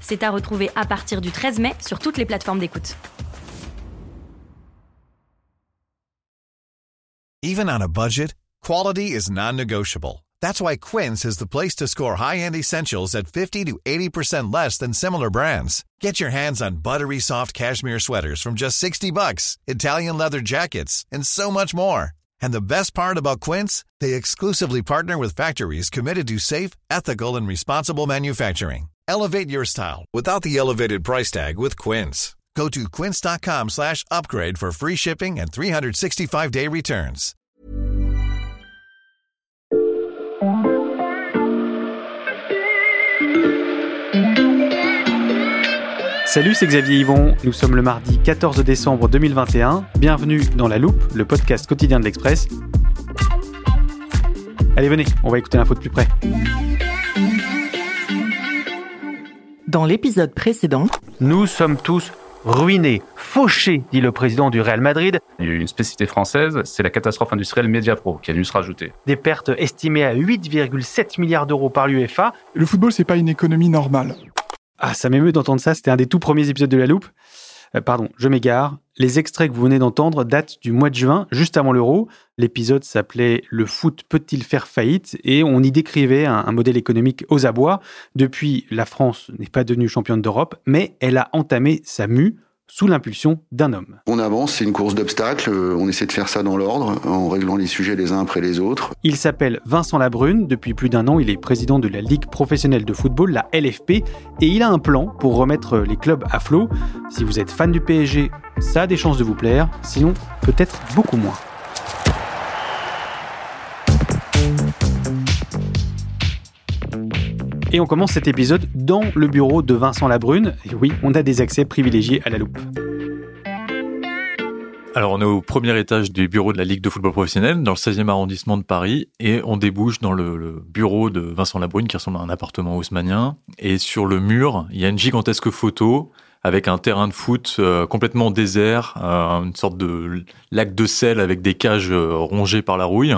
C'est à retrouver à partir du 13 mai sur toutes les plateformes d'écoute. Even on a budget, quality is non-negotiable. That's why Quince is the place to score high-end essentials at 50 to 80% less than similar brands. Get your hands on buttery soft cashmere sweaters from just 60 bucks, Italian leather jackets, and so much more. And the best part about Quince, they exclusively partner with factories committed to safe, ethical, and responsible manufacturing. Elevate your style without the elevated price tag with Quince. Go to quince.com slash upgrade for free shipping and 365-day returns. Salut, c'est Xavier Yvon. Nous sommes le mardi 14 décembre 2021. Bienvenue dans La Loupe, le podcast quotidien de l'Express. Allez, venez, on va écouter l'info de plus près. Dans l'épisode précédent, Nous sommes tous ruinés, fauchés, dit le président du Real Madrid. Il y a eu une spécificité française, c'est la catastrophe industrielle Mediapro qui a dû se rajouter. Des pertes estimées à 8,7 milliards d'euros par l'UEFA. Le football, c'est pas une économie normale. Ah, ça m'émeut d'entendre ça, c'était un des tout premiers épisodes de La Loupe. Euh, pardon, je m'égare. Les extraits que vous venez d'entendre datent du mois de juin, juste avant l'euro. L'épisode s'appelait Le foot peut-il faire faillite? Et on y décrivait un, un modèle économique aux abois. Depuis, la France n'est pas devenue championne d'Europe, mais elle a entamé sa mue sous l'impulsion d'un homme. On avance, c'est une course d'obstacles, euh, on essaie de faire ça dans l'ordre, en réglant les sujets les uns après les autres. Il s'appelle Vincent Labrune. Depuis plus d'un an, il est président de la Ligue professionnelle de football, la LFP, et il a un plan pour remettre les clubs à flot. Si vous êtes fan du PSG, ça a des chances de vous plaire, sinon peut-être beaucoup moins. Et on commence cet épisode dans le bureau de Vincent Labrune. Et oui, on a des accès privilégiés à la loupe. Alors, on est au premier étage du bureau de la Ligue de football professionnel, dans le 16e arrondissement de Paris, et on débouche dans le, bureau de Vincent Labrune, qui ressemble à un appartement haussmanien. Et sur le mur, il y a une gigantesque photo avec un terrain de foot euh, complètement désert, euh, une sorte de lac de sel avec des cages euh, rongées par la rouille.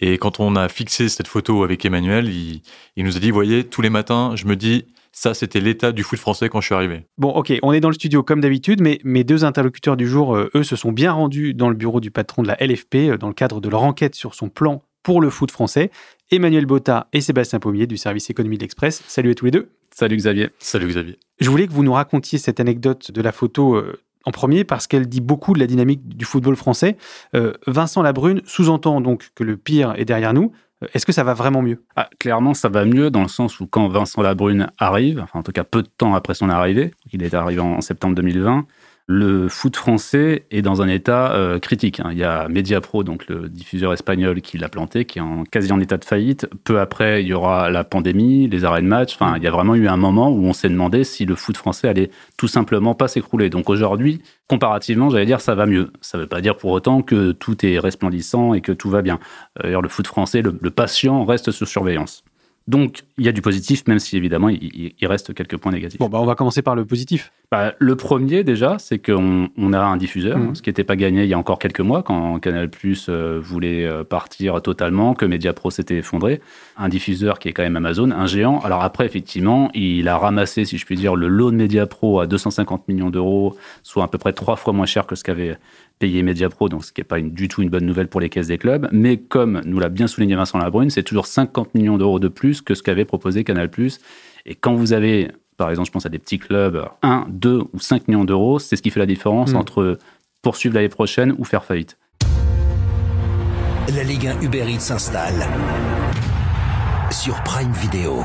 Et quand on a fixé cette photo avec Emmanuel, il, il nous a dit, voyez, tous les matins, je me dis, ça, c'était l'état du foot français quand je suis arrivé. Bon, ok, on est dans le studio comme d'habitude, mais mes deux interlocuteurs du jour, euh, eux, se sont bien rendus dans le bureau du patron de la LFP euh, dans le cadre de leur enquête sur son plan pour le foot français. Emmanuel Botta et Sébastien Pommier du service économie de l'Express. Salut à tous les deux. Salut Xavier. Salut Xavier. Je voulais que vous nous racontiez cette anecdote de la photo euh, en premier parce qu'elle dit beaucoup de la dynamique du football français. Euh, Vincent Labrune sous-entend donc que le pire est derrière nous. Euh, Est-ce que ça va vraiment mieux? Ah, clairement, ça va mieux dans le sens où quand Vincent Labrune arrive, enfin en tout cas peu de temps après son arrivée, il est arrivé en septembre 2020, le foot français est dans un état euh, critique. hein. Il y a Mediapro, donc le diffuseur espagnol qui l'a planté, qui est en quasi en état de faillite. Peu après, il y aura la pandémie, les arrêts de match. Enfin, il y a vraiment eu un moment où on s'est demandé si le foot français allait tout simplement pas s'écrouler. Donc aujourd'hui, comparativement, j'allais dire ça va mieux. Ça ne veut pas dire pour autant que tout est resplendissant et que tout va bien. D'ailleurs, le foot français, le, le patient reste sous surveillance. Donc, il y a du positif, même si évidemment, il, reste quelques points négatifs. Bon, bah, on va commencer par le positif. Bah, le premier, déjà, c'est qu'on on a un diffuseur, Mhm. ce qui n'était pas gagné il y a encore quelques mois, quand Canal Plus voulait euh, partir totalement, que Mediapro s'était effondré. Un diffuseur qui est quand même Amazon, un géant. Alors après, effectivement, il a ramassé, si je puis dire, le lot de Mediapro à 250 millions d'euros, soit à peu près trois fois moins cher que ce qu'avait payé Mediapro, donc ce qui n'est pas une- du tout une bonne nouvelle pour les caisses des clubs. Mais comme nous l'a bien souligné Vincent Labrune, c'est toujours 50 millions d'euros de plus que ce qu'avait proposé Canal Plus. Et quand vous avez, par exemple, je pense à des petits clubs, 1, 2 ou 5 millions d'euros, c'est ce qui fait la différence Mm. entre poursuivre l'année prochaine ou faire faillite. La Ligue 1 Uber Eats s'installe sur Prime Video.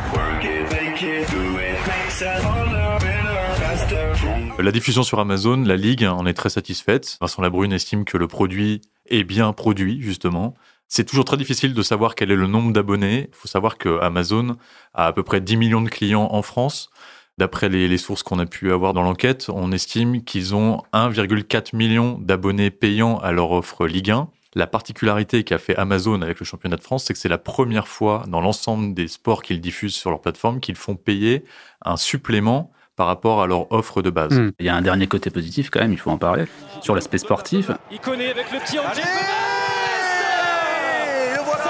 La diffusion sur Amazon, la Ligue en est très satisfaite. Vincent Labrune estime que le produit est bien produit, justement. C'est toujours très difficile de savoir quel est le nombre d'abonnés. Il faut savoir que Amazon a à peu près 10 millions de clients en France. D'après les, les sources qu'on a pu avoir dans l'enquête, on estime qu'ils ont 1,4 million d'abonnés payants à leur offre Ligue 1. La particularité qu'a fait Amazon avec le championnat de France, c'est que c'est la première fois dans l'ensemble des sports qu'ils diffusent sur leur plateforme qu'ils font payer un supplément par rapport à leur offre de base. Il y a un dernier côté positif quand même, il faut en parler, sur l'aspect sportif. Il connaît avec le petit Angel Ça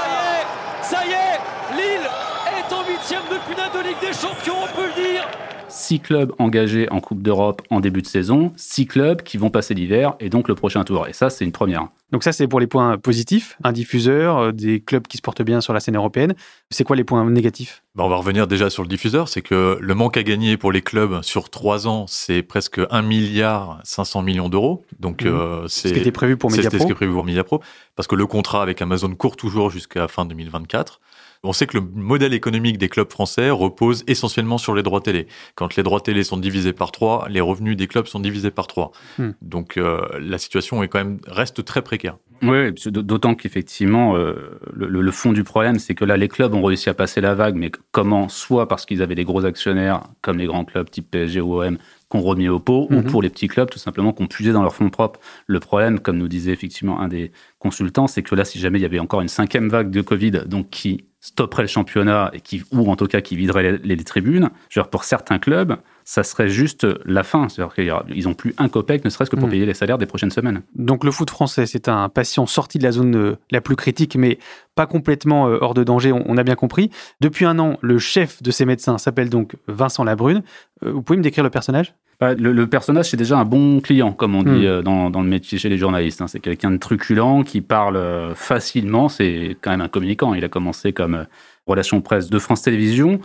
y est, ça y est, Lille est en huitième de finale de Ligue des Champions, on peut le dire. Six clubs engagés en Coupe d'Europe en début de saison, six clubs qui vont passer l'hiver et donc le prochain tour. Et ça, c'est une première. Donc ça, c'est pour les points positifs. Un diffuseur, euh, des clubs qui se portent bien sur la scène européenne. C'est quoi les points négatifs? Bah, on va revenir déjà sur le diffuseur, c'est que le manque à gagner pour les clubs sur trois ans, c'est presque 1 milliard 500 millions d'euros. Donc Mhm. euh, Ce c'est qui était prévu pour C'était Mediapro. ce qui est prévu pour Mediapro, parce que le contrat avec Amazon court toujours jusqu'à fin 2024. On sait que le modèle économique des clubs français repose essentiellement sur les droits télé. Quand les droits télé sont divisés par trois, les revenus des clubs sont divisés par trois. Hmm. Donc euh, la situation est quand même reste très précaire. Oui, d'autant qu'effectivement, euh, le, fond du problème, c'est que là, les clubs ont réussi à passer la vague, mais comment? Soit parce qu'ils avaient des gros actionnaires, comme les grands clubs type PSG ou OM, qu'on remis au pot, ou Mhm. pour les petits clubs, tout simplement, qu'on puisé dans leurs fonds propres. Le problème, comme nous disait effectivement un des consultants, c'est que là, si jamais il y avait encore une cinquième vague de Covid, donc qui stopperait le championnat, et qui, ou en tout cas qui viderait les, les tribunes, genre pour certains clubs, ça serait juste la fin. C'est-à-dire qu'ils n'ont plus un copec, ne serait-ce que pour Mhm. payer les salaires des prochaines semaines. Donc le foot français, c'est un patient sorti de la zone euh, la plus critique, mais pas complètement euh, hors de danger, on, on a bien compris. Depuis un an, le chef de ces médecins s'appelle donc Vincent Labrune. Euh, vous pouvez me décrire le personnage? Le, le personnage, c'est déjà un bon client, comme on dit Hmm. euh, dans, dans le métier chez les journalistes. hein. C'est quelqu'un de truculent qui parle euh, facilement. C'est quand même un communicant. Il a commencé comme euh, relation presse de France Télévisions.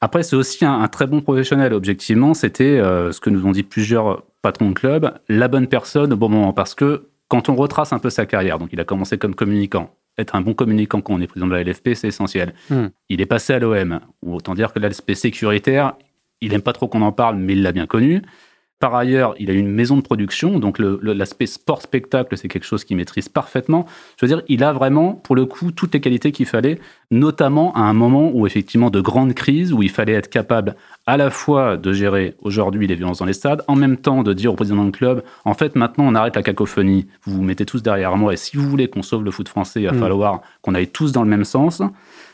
Après, c'est aussi un, un très bon professionnel. Objectivement, c'était euh, ce que nous ont dit plusieurs patrons de club, la bonne personne au bon moment. Parce que quand on retrace un peu sa carrière, donc il a commencé comme communicant. Être un bon communicant quand on est président de la LFP, c'est essentiel. Hmm. Il est passé à l'OM. Autant dire que l'aspect sécuritaire, il aime pas trop qu'on en parle, mais il l'a bien connu. Par ailleurs, il a une maison de production, donc l'aspect sport-spectacle, c'est quelque chose qu'il maîtrise parfaitement. Je veux dire, il a vraiment, pour le coup, toutes les qualités qu'il fallait, notamment à un moment où, effectivement, de grandes crises, où il fallait être capable à la fois de gérer aujourd'hui les violences dans les stades, en même temps de dire au président du club, en fait, maintenant, on arrête la cacophonie, vous vous mettez tous derrière moi, et si vous voulez qu'on sauve le foot français, il va Mm. falloir qu'on aille tous dans le même sens.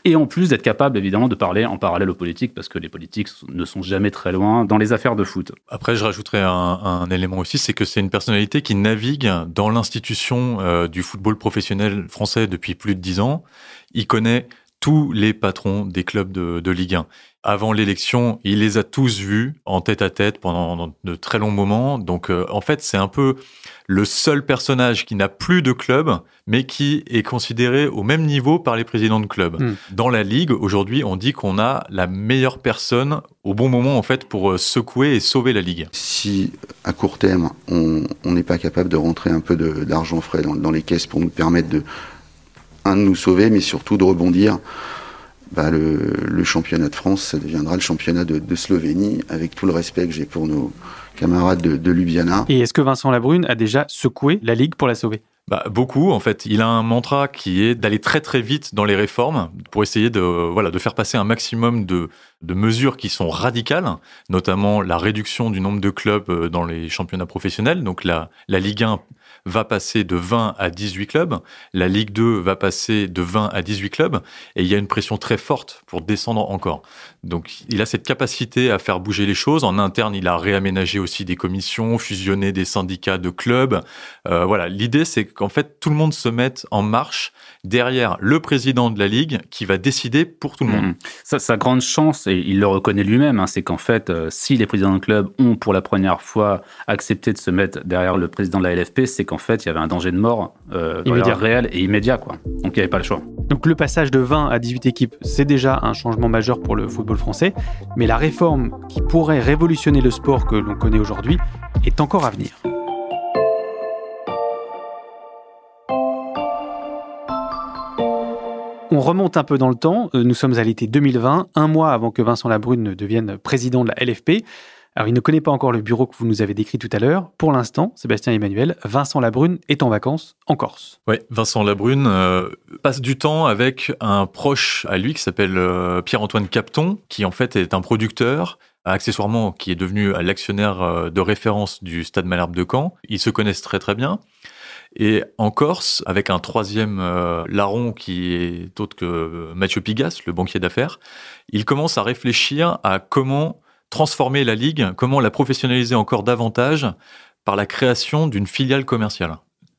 Et en plus d'être capable, évidemment, de parler en parallèle aux politiques, parce que les politiques ne sont jamais très loin dans les affaires de foot. Après, je rajouterais un, un élément aussi, c'est que c'est une personnalité qui navigue dans l'institution euh, du football professionnel français depuis plus de dix ans. Il connaît tous les patrons des clubs de, de Ligue 1. Avant l'élection, il les a tous vus en tête à tête pendant de très longs moments. Donc, euh, en fait, c'est un peu le seul personnage qui n'a plus de club, mais qui est considéré au même niveau par les présidents de club. Mm. Dans la ligue, aujourd'hui, on dit qu'on a la meilleure personne au bon moment, en fait, pour euh, secouer et sauver la ligue. Si à court terme, on n'est pas capable de rentrer un peu d'argent frais dans, dans les caisses pour nous permettre de, un, de nous sauver, mais surtout de rebondir, bah, le, le championnat de France, ça deviendra le championnat de, de Slovénie, avec tout le respect que j'ai pour nos camarades de, de Ljubljana. Et est-ce que Vincent Labrune a déjà secoué la Ligue pour la sauver? Bah, beaucoup, en fait. Il a un mantra qui est d'aller très très vite dans les réformes pour essayer de, voilà, de faire passer un maximum de, de mesures qui sont radicales, notamment la réduction du nombre de clubs euh, dans les championnats professionnels. Donc la, la Ligue 1 va passer de 20 à 18 clubs, la Ligue 2 va passer de 20 à 18 clubs, et il y a une pression très forte pour descendre encore. Donc il a cette capacité à faire bouger les choses. En interne, il a réaménagé aussi des commissions, fusionné des syndicats de clubs. Euh, voilà, l'idée c'est qu'en fait tout le monde se mette en marche derrière le président de la ligue qui va décider pour tout le monde. Mhm. Sa, sa grande chance, et il le reconnaît lui-même, hein, c'est qu'en fait, euh, si les présidents de club ont pour la première fois accepté de se mettre derrière le président de la LFP, c'est qu'en fait, il y avait un danger de mort euh, réel et immédiat. Quoi. Donc il n'y avait pas le choix. Donc le passage de 20 à 18 équipes, c'est déjà un changement majeur pour le football français, mais la réforme qui pourrait révolutionner le sport que l'on connaît aujourd'hui est encore à venir. On remonte un peu dans le temps, Euh, nous sommes à l'été 2020, un mois avant que Vincent Labrune ne devienne président de la LFP. Alors il ne connaît pas encore le bureau que vous nous avez décrit tout à l'heure. Pour l'instant, Sébastien Emmanuel, Vincent Labrune est en vacances en Corse. Ouais, Vincent Labrune euh, passe du temps avec un proche à lui qui s'appelle euh, Pierre-Antoine Capton, qui en fait est un producteur accessoirement, qui est devenu l'actionnaire euh, de référence du Stade Malherbe de Caen. Ils se connaissent très très bien. Et en Corse, avec un troisième larron qui est autre que Mathieu Pigas, le banquier d'affaires, il commence à réfléchir à comment transformer la ligue, comment la professionnaliser encore davantage par la création d'une filiale commerciale.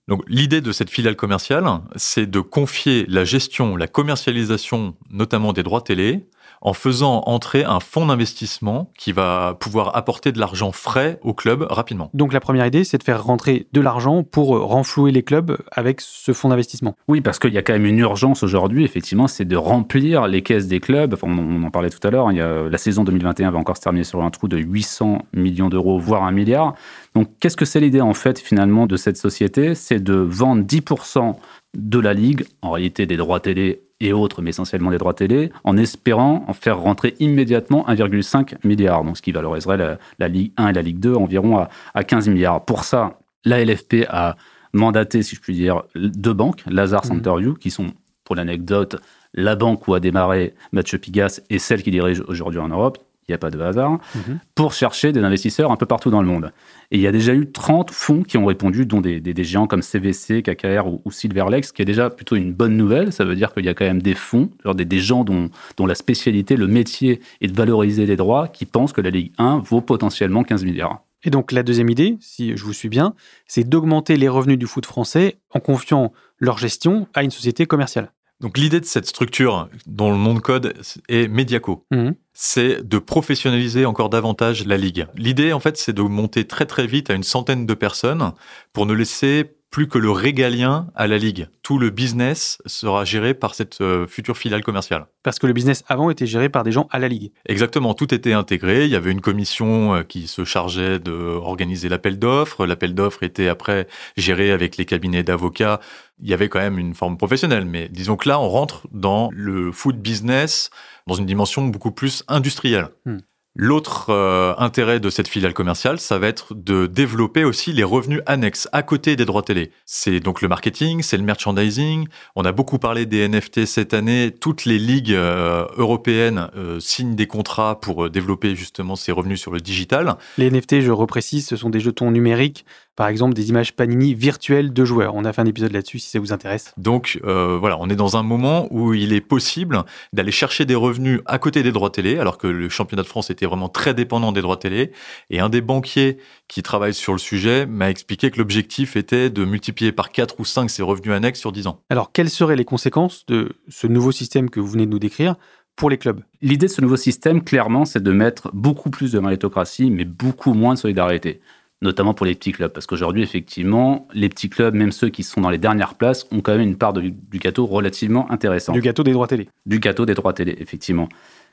Donc l'idée de cette filiale commerciale, c'est de confier la gestion, la commercialisation, notamment des droits télé, en faisant entrer un fonds d'investissement qui va pouvoir apporter de l'argent frais au club rapidement. Donc la première idée, c'est de faire rentrer de l'argent pour renflouer les clubs avec ce fonds d'investissement. Oui, parce qu'il y a quand même une urgence aujourd'hui, effectivement, c'est de remplir les caisses des clubs. Enfin, on en parlait tout à l'heure, la saison 2021 va encore se terminer sur un trou de 800 millions d'euros, voire un milliard. Donc qu'est-ce que c'est l'idée en fait finalement de cette société? C'est de vendre 10% de la Ligue, en réalité des droits télé et autres, mais essentiellement des droits télé, en espérant en faire rentrer immédiatement 1,5 milliard, donc ce qui valoriserait la, Ligue 1 et la Ligue 2 environ à, à 15 milliards. Pour ça, la LFP a mandaté, si je puis dire, deux banques, Lazare mmh. Centerview, qui sont, pour l'anecdote, la banque où a démarré Mathieu Pigas et celle qui dirige aujourd'hui en Europe, il n'y a pas de hasard, mhm. pour chercher des investisseurs un peu partout dans le monde. Et il y a déjà eu 30 fonds qui ont répondu, dont des, géants comme CVC, KKR ou, Silverlex, qui est déjà plutôt une bonne nouvelle. Ça veut dire qu'il y a quand même des fonds, genre des, gens dont, dont, la spécialité, le métier est de valoriser les droits, qui pensent que la Ligue 1 vaut potentiellement 15 milliards. Et donc la deuxième idée, si je vous suis bien, c'est d'augmenter les revenus du foot français en confiant leur gestion à une société commerciale. Donc l'idée de cette structure, dont le nom de code est Mediaco, mhm. c'est de professionnaliser encore davantage la ligue. L'idée, en fait, c'est de monter très très vite à une centaine de personnes pour ne laisser plus que le régalien à la ligue. Tout le business sera géré par cette euh, future filiale commerciale. Parce que le business avant était géré par des gens à la ligue. Exactement, tout était intégré. Il y avait une commission euh, qui se chargeait d'organiser l'appel d'offres. L'appel d'offres était après géré avec les cabinets d'avocats. Il y avait quand même une forme professionnelle, mais disons que là, on rentre dans le food business dans une dimension beaucoup plus industrielle. Hmm. L'autre euh, intérêt de cette filiale commerciale, ça va être de développer aussi les revenus annexes à côté des droits télé. C'est donc le marketing, c'est le merchandising. On a beaucoup parlé des NFT cette année. Toutes les ligues euh, européennes euh, signent des contrats pour développer justement ces revenus sur le digital. Les NFT, je reprécise, ce sont des jetons numériques par exemple des images Panini virtuelles de joueurs. On a fait un épisode là-dessus si ça vous intéresse. Donc euh, voilà, on est dans un moment où il est possible d'aller chercher des revenus à côté des droits télé, alors que le championnat de France était vraiment très dépendant des droits télé. Et un des banquiers qui travaille sur le sujet m'a expliqué que l'objectif était de multiplier par 4 ou 5 ces revenus annexes sur 10 ans. Alors quelles seraient les conséquences de ce nouveau système que vous venez de nous décrire pour les clubs? L'idée de ce nouveau système, clairement, c'est de mettre beaucoup plus de méritocratie, mais beaucoup moins de solidarité notamment pour les petits clubs. Parce qu'aujourd'hui, effectivement, les petits clubs, même ceux qui sont dans les dernières places, ont quand même une part du gâteau relativement intéressante. Du gâteau des droits télé. Du gâteau des droits télé, effectivement.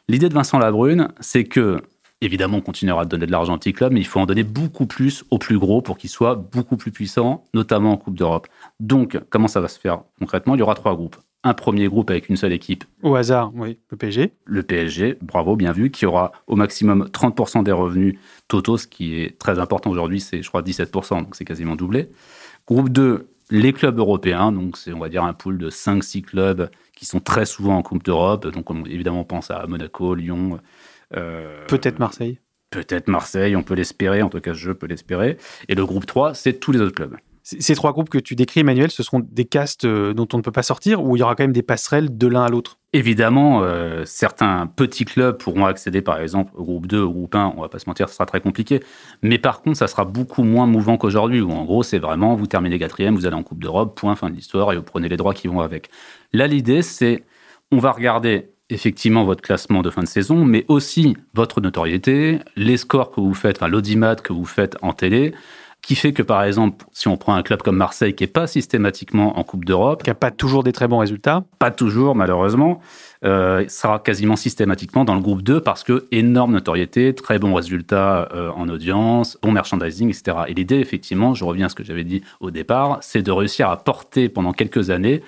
L'idée de Vincent Labrune, c'est que, évidemment, on continuera de donner de l'argent aux petits clubs, mais il faut en donner beaucoup plus aux plus gros pour qu'ils soient beaucoup plus puissants, notamment en Coupe d'Europe. Donc, comment ça va se faire concrètement? Il y aura trois groupes un premier groupe avec une seule équipe. Au hasard, oui, le PSG. Le PSG, bravo, bien vu, qui aura au maximum 30% des revenus totaux, ce qui est très important aujourd'hui, c'est je crois 17%, donc c'est quasiment doublé. Groupe 2, les clubs européens, donc c'est on va dire un pool de 5-6 clubs qui sont très souvent en Coupe d'Europe, donc on, évidemment on pense à Monaco, Lyon. Euh, Peut-être Marseille. Peut-être Marseille, on peut l'espérer, en tout cas je peux l'espérer. Et le groupe 3, c'est tous les autres clubs. Ces trois groupes que tu décris, Emmanuel, ce seront des castes euh, dont on ne peut pas sortir ou il y aura quand même des passerelles de l'un à l'autre? Évidemment, euh, certains petits clubs pourront accéder par exemple au groupe 2, au groupe 1, on va pas se mentir, ce sera très compliqué. Mais par contre, ça sera beaucoup moins mouvant qu'aujourd'hui, où en gros, c'est vraiment, vous terminez quatrième, vous allez en Coupe d'Europe, point, fin de l'histoire, et vous prenez les droits qui vont avec. Là, l'idée, c'est, on va regarder effectivement votre classement de fin de saison, mais aussi votre notoriété, les scores que vous faites, enfin l'audimat que vous faites en télé, qui fait que, par exemple, si on prend un club comme Marseille qui n'est pas systématiquement en Coupe d'Europe, qui n'a pas toujours des très bons résultats, pas toujours malheureusement, euh, sera quasiment systématiquement dans le groupe 2 parce que énorme notoriété, très bons résultats euh, en audience, bon merchandising, etc. Et l'idée, effectivement, je reviens à ce que j'avais dit au départ, c'est de réussir à porter pendant quelques années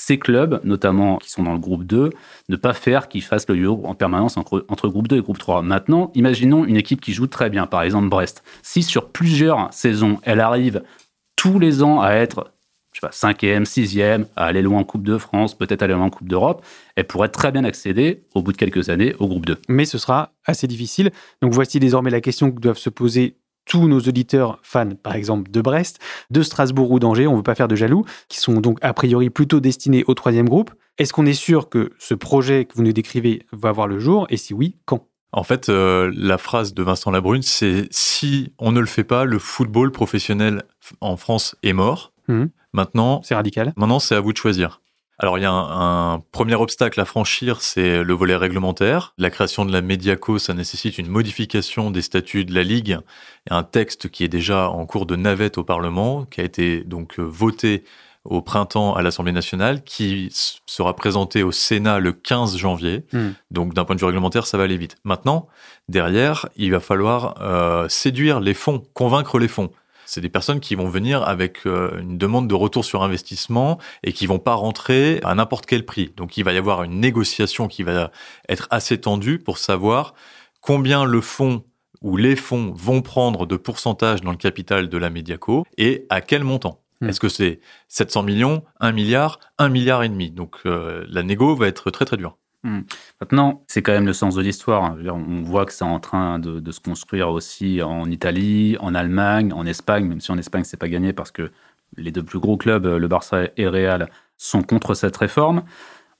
ces clubs, notamment qui sont dans le groupe 2, ne pas faire qu'ils fassent le yo en permanence entre, entre, groupe 2 et groupe 3. Maintenant, imaginons une équipe qui joue très bien, par exemple Brest. Si sur plusieurs saisons, elle arrive tous les ans à être je sais pas, cinquième, sixième, à aller loin en Coupe de France, peut-être aller loin en Coupe d'Europe, elle pourrait très bien accéder, au bout de quelques années, au groupe 2. Mais ce sera assez difficile. Donc voici désormais la question que doivent se poser tous nos auditeurs fans, par exemple, de Brest, de Strasbourg ou d'Angers, on ne veut pas faire de jaloux, qui sont donc a priori plutôt destinés au troisième groupe. Est-ce qu'on est sûr que ce projet que vous nous décrivez va voir le jour? Et si oui, quand? En fait, euh, la phrase de Vincent Labrune, c'est si on ne le fait pas, le football professionnel en France est mort. Mmh. Maintenant, C'est radical. maintenant c'est à vous de choisir. Alors il y a un, un premier obstacle à franchir, c'est le volet réglementaire. La création de la Mediaco, ça nécessite une modification des statuts de la Ligue. Il y a un texte qui est déjà en cours de navette au Parlement, qui a été donc voté au printemps à l'Assemblée nationale, qui sera présenté au Sénat le 15 janvier. Hmm. Donc d'un point de vue réglementaire, ça va aller vite. Maintenant, derrière, il va falloir euh, séduire les fonds, convaincre les fonds. C'est des personnes qui vont venir avec euh, une demande de retour sur investissement et qui vont pas rentrer à n'importe quel prix. Donc il va y avoir une négociation qui va être assez tendue pour savoir combien le fonds ou les fonds vont prendre de pourcentage dans le capital de la Mediaco et à quel montant. Hmm. Est-ce que c'est 700 millions, 1 milliard, 1 milliard et demi? Donc euh, la négo va être très très dure. Maintenant, c'est quand même le sens de l'histoire. hein. On voit que c'est en train de, de se construire aussi en Italie, en Allemagne, en Espagne, même si en Espagne, c'est pas gagné parce que les deux plus gros clubs, le Barça et Real, sont contre cette réforme.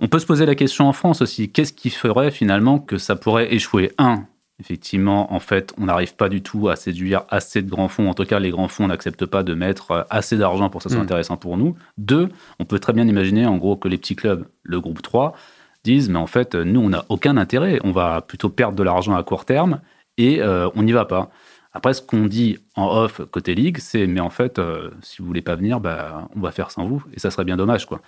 On peut se poser la question en France aussi. Qu'est-ce qui ferait finalement que ça pourrait échouer? Un, effectivement, en fait, on n'arrive pas du tout à séduire assez de grands fonds. En tout cas, les grands fonds n'acceptent pas de mettre euh, assez d'argent pour que ça soit Mm. intéressant pour nous. Deux, on peut très bien imaginer, en gros, que les petits clubs, le groupe 3, disent mais en fait nous on n'a aucun intérêt, on va plutôt perdre de l'argent à court terme et euh, on n'y va pas. Après ce qu'on dit en off côté ligue, c'est mais en fait euh, si vous voulez pas venir, bah on va faire sans vous et ça serait bien dommage quoi.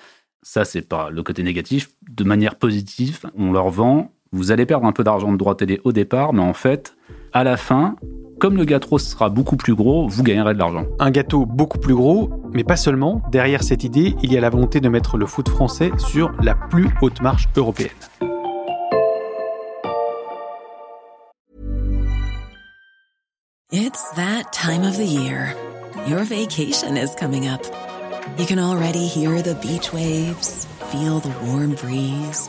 Ça c'est pas le côté négatif. De manière positive, on leur vend vous allez perdre un peu d'argent de droit télé au départ, mais en fait à la fin, comme le gâteau sera beaucoup plus gros, vous gagnerez de l'argent. Un gâteau beaucoup plus gros, mais pas seulement. Derrière cette idée, il y a la volonté de mettre le foot français sur la plus haute marche européenne. It's that time of the year. Your vacation is coming up. You can already hear the beach waves, feel the warm breeze,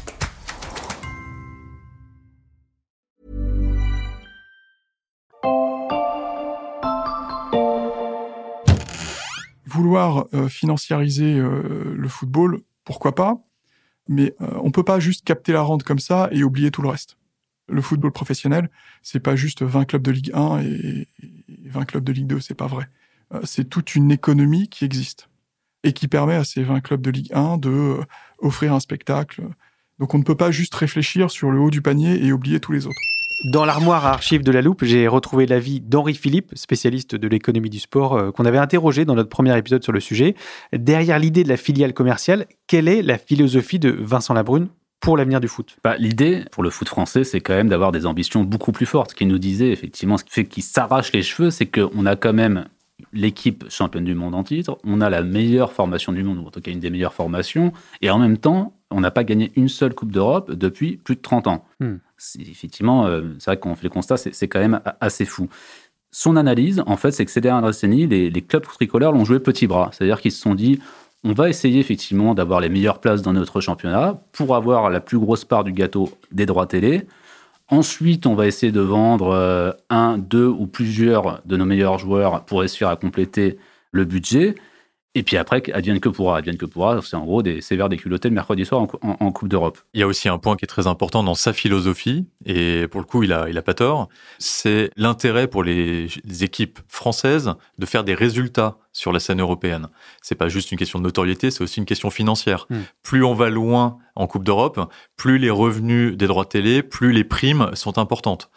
Euh, financiariser euh, le football, pourquoi pas Mais euh, on peut pas juste capter la rente comme ça et oublier tout le reste. Le football professionnel, c'est pas juste 20 clubs de Ligue 1 et, et 20 clubs de Ligue 2, c'est pas vrai. C'est toute une économie qui existe et qui permet à ces 20 clubs de Ligue 1 de offrir un spectacle. Donc on ne peut pas juste réfléchir sur le haut du panier et oublier tous les autres. Dans l'armoire à archives de la loupe, j'ai retrouvé l'avis d'Henri Philippe, spécialiste de l'économie du sport, euh, qu'on avait interrogé dans notre premier épisode sur le sujet. Derrière l'idée de la filiale commerciale, quelle est la philosophie de Vincent Labrune pour l'avenir du foot? Bah, L'idée pour le foot français, c'est quand même d'avoir des ambitions beaucoup plus fortes. Ce qu'il nous disait, effectivement, ce qui fait qu'il s'arrache les cheveux, c'est qu'on a quand même l'équipe championne du monde en titre, on a la meilleure formation du monde, ou en tout cas une des meilleures formations, et en même temps, on n'a pas gagné une seule Coupe d'Europe depuis plus de 30 ans. Hmm. Effectivement, euh, c'est vrai qu'on fait le constat, c'est quand même assez fou. Son analyse, en fait, c'est que ces dernières décennies, les, les clubs tricolores l'ont joué petit bras. C'est-à-dire qu'ils se sont dit, on va essayer effectivement d'avoir les meilleures places dans notre championnat pour avoir la plus grosse part du gâteau des droits télé. Ensuite, on va essayer de vendre euh, un, deux ou plusieurs de nos meilleurs joueurs pour réussir à compléter le budget. Et puis après, advienne que pourra. Advienne que pourra, c'est en gros des sévères des culottés le mercredi soir en, cou- en- en Coupe d'Europe. Il y a aussi un point qui est très important dans sa philosophie, et pour le coup, il a, il a pas tort, c'est l'intérêt pour les, les équipes françaises de faire des résultats sur la scène européenne. C'est pas juste une question de notoriété, c'est aussi une question financière. Mm. Plus on va loin en Coupe d'Europe, plus les revenus des droits télé, plus les primes sont importantes.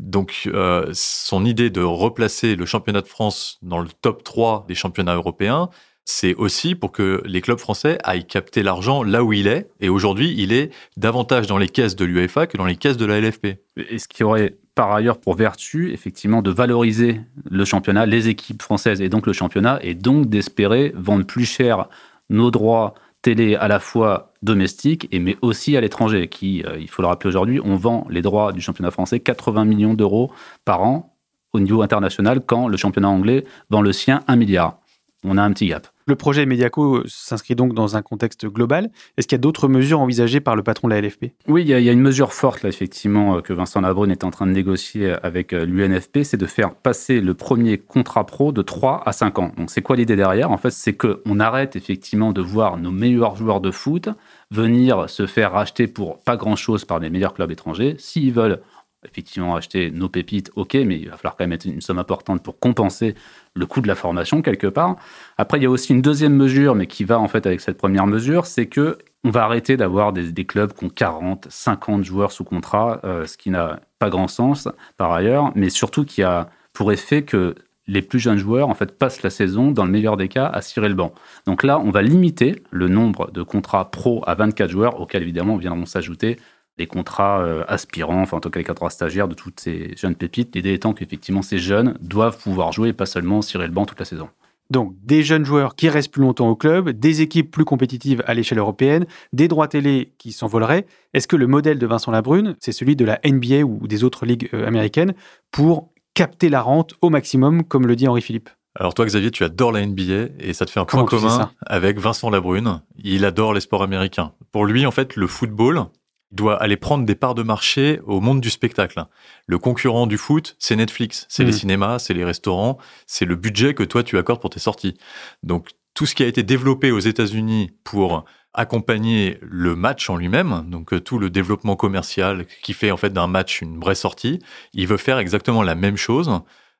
Donc, euh, son idée de replacer le championnat de France dans le top 3 des championnats européens, c'est aussi pour que les clubs français aillent capter l'argent là où il est. Et aujourd'hui, il est davantage dans les caisses de l'UEFA que dans les caisses de la LFP. Et ce qui aurait par ailleurs pour vertu, effectivement, de valoriser le championnat, les équipes françaises et donc le championnat, et donc d'espérer vendre plus cher nos droits télé à la fois domestiques et mais aussi à l'étranger, qui, euh, il faut le rappeler aujourd'hui, on vend les droits du championnat français 80 millions d'euros par an au niveau international, quand le championnat anglais vend le sien 1 milliard. On a un petit gap. Le projet Mediaco s'inscrit donc dans un contexte global. Est-ce qu'il y a d'autres mesures envisagées par le patron de la LFP Oui, il y, a, une mesure forte, effectivement, euh, que Vincent Labrune est en train de négocier avec euh, l'UNFP, c'est de faire passer le premier contrat pro de 3 à 5 ans. Donc, c'est quoi l'idée derrière? En fait, c'est qu'on arrête effectivement de voir nos meilleurs joueurs de foot venir se faire racheter pour pas grand-chose par les meilleurs clubs étrangers. S'ils veulent effectivement acheter nos pépites, ok, mais il va falloir quand même mettre une somme importante pour compenser le coût de la formation quelque part. Après, il y a aussi une deuxième mesure, mais qui va en fait avec cette première mesure, c'est que on va arrêter d'avoir des, clubs qui ont 40, 50 joueurs sous contrat, euh, ce qui n'a pas grand sens par ailleurs, mais surtout qui a pour effet que les plus jeunes joueurs en fait passent la saison dans le meilleur des cas à cirer le banc. Donc là, on va limiter le nombre de contrats pro à 24 joueurs, auxquels évidemment viendront s'ajouter des contrats euh, aspirants, enfin en tout cas les contrats stagiaires de toutes ces jeunes pépites. L'idée étant qu'effectivement ces jeunes doivent pouvoir jouer et pas seulement cirer le banc toute la saison. Donc des jeunes joueurs qui restent plus longtemps au club, des équipes plus compétitives à l'échelle européenne, des droits télé qui s'envoleraient. Est-ce que le modèle de Vincent Labrune, c'est celui de la NBA ou des autres ligues euh, américaines pour capter la rente au maximum, comme le dit Henri Philippe alors toi Xavier, tu adores la NBA et ça te fait un point commun avec Vincent Labrune. Il adore les sports américains. Pour lui, en fait, le football, doit aller prendre des parts de marché au monde du spectacle. Le concurrent du foot, c'est Netflix, c'est les mm. cinémas, c'est les restaurants, c'est le budget que toi tu accordes pour tes sorties. Donc tout ce qui a été développé aux États-Unis pour accompagner le match en lui-même, donc euh, tout le développement commercial qui fait en fait d'un match une vraie sortie, il veut faire exactement la même chose.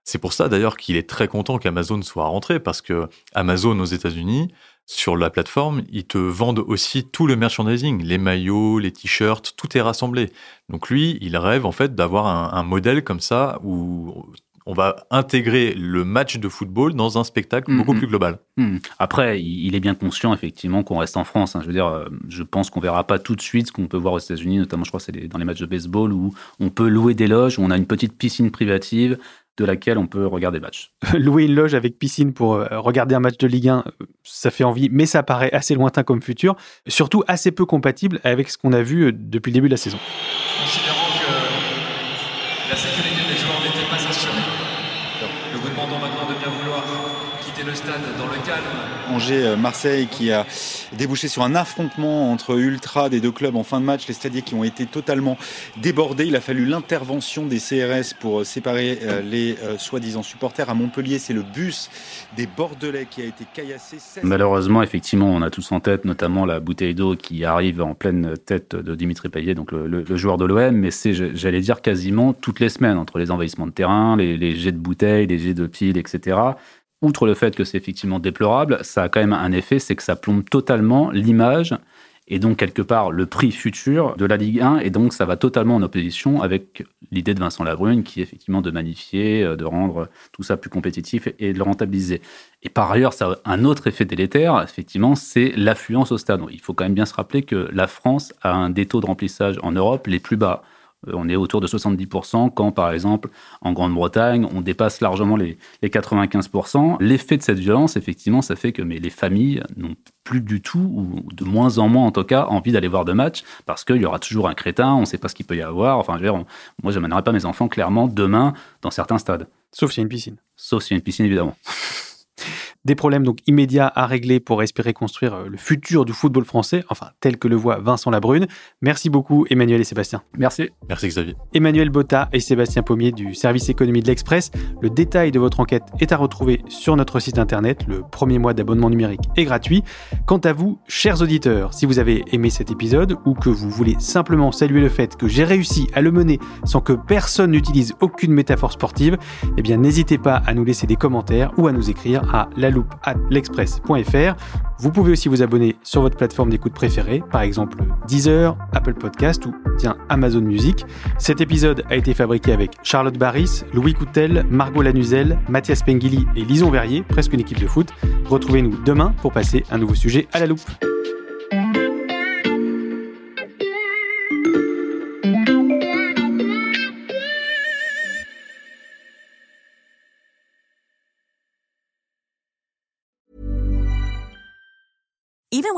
C'est pour ça d'ailleurs qu'il est très content qu'Amazon soit rentré parce que Amazon aux États-Unis, sur la plateforme, ils te vendent aussi tout le merchandising, les maillots, les t-shirts, tout est rassemblé. Donc lui, il rêve en fait d'avoir un, modèle comme ça où on va intégrer le match de football dans un spectacle beaucoup plus global. Mm. Après, il est bien conscient effectivement qu'on reste en France. Hein. Je veux dire, euh, je pense qu'on verra pas tout de suite ce qu'on peut voir aux États-Unis, notamment je crois c'est dans les matchs de baseball où on peut louer des loges, où on a une petite piscine privative de laquelle on peut regarder match. Louer une loge avec piscine pour euh, regarder un match de Ligue 1, euh, ça fait envie, mais ça paraît assez lointain comme futur, surtout assez peu compatible avec ce qu'on a vu euh, depuis le début de la saison. Considérant que la sécurité le stade dans le calme Angers-Marseille qui a débouché sur un affrontement entre ultras des deux clubs en fin de match, les stadiers qui ont été totalement débordés. Il a fallu l'intervention des CRS pour séparer euh, les euh, soi-disant supporters. À Montpellier, c'est le bus des Bordelais qui a été caillassé. Malheureusement, effectivement, on a tous en tête notamment la bouteille d'eau qui arrive en pleine tête de Dimitri Payet, donc le, joueur de l'OM, mais c'est, j'allais dire, quasiment toutes les semaines, entre les envahissements de terrain, les, les jets de bouteilles, les jets de piles, etc outre le fait que c'est effectivement déplorable, ça a quand même un effet, c'est que ça plombe totalement l'image et donc quelque part le prix futur de la Ligue 1 et donc ça va totalement en opposition avec l'idée de Vincent Labrune qui est effectivement de magnifier, euh, de rendre tout ça plus compétitif et de le rentabiliser. Et par ailleurs, ça a un autre effet délétère, effectivement, c'est l'affluence au stade. Il faut quand même bien se rappeler que la France a un des taux de remplissage en Europe les plus bas. Euh, on est autour de 70%, quand par exemple en Grande-Bretagne, on dépasse largement les, 95%. L'effet de cette violence, effectivement, ça fait que mais les familles n'ont plus du tout, ou de moins en moins en tout cas, envie d'aller voir de matchs, parce qu'il y aura toujours un crétin, on ne sait pas ce qu'il peut y avoir. Enfin, je veux dire, moi, je n'amènerai pas mes enfants clairement demain dans certains stades. Sauf s'il y a une piscine. Sauf s'il y a une piscine, évidemment. Des problèmes donc immédiats à régler pour espérer construire euh, le futur du football français, enfin tel que le voit Vincent Labrune. Merci beaucoup Emmanuel et Sébastien. Merci. Merci Xavier. Emmanuel Botta et Sébastien Pommier du service économie de l'Express. Le détail de votre enquête est à retrouver sur notre site internet. Le premier mois d'abonnement numérique est gratuit. Quant à vous, chers auditeurs, si vous avez aimé cet épisode ou que vous voulez simplement saluer le fait que j'ai réussi à le mener sans que personne n'utilise aucune métaphore sportive, eh bien n'hésitez pas à nous laisser des commentaires ou à nous écrire à la loupe at l'express.fr. Vous pouvez aussi vous abonner sur votre plateforme d'écoute préférée, par exemple Deezer, Apple Podcast ou tiens, Amazon Music. Cet épisode a été fabriqué avec Charlotte Barris, Louis Coutel, Margot Lanuzel, Mathias Pengili et Lison Verrier, presque une équipe de foot. Retrouvez-nous demain pour passer un nouveau sujet à la loupe.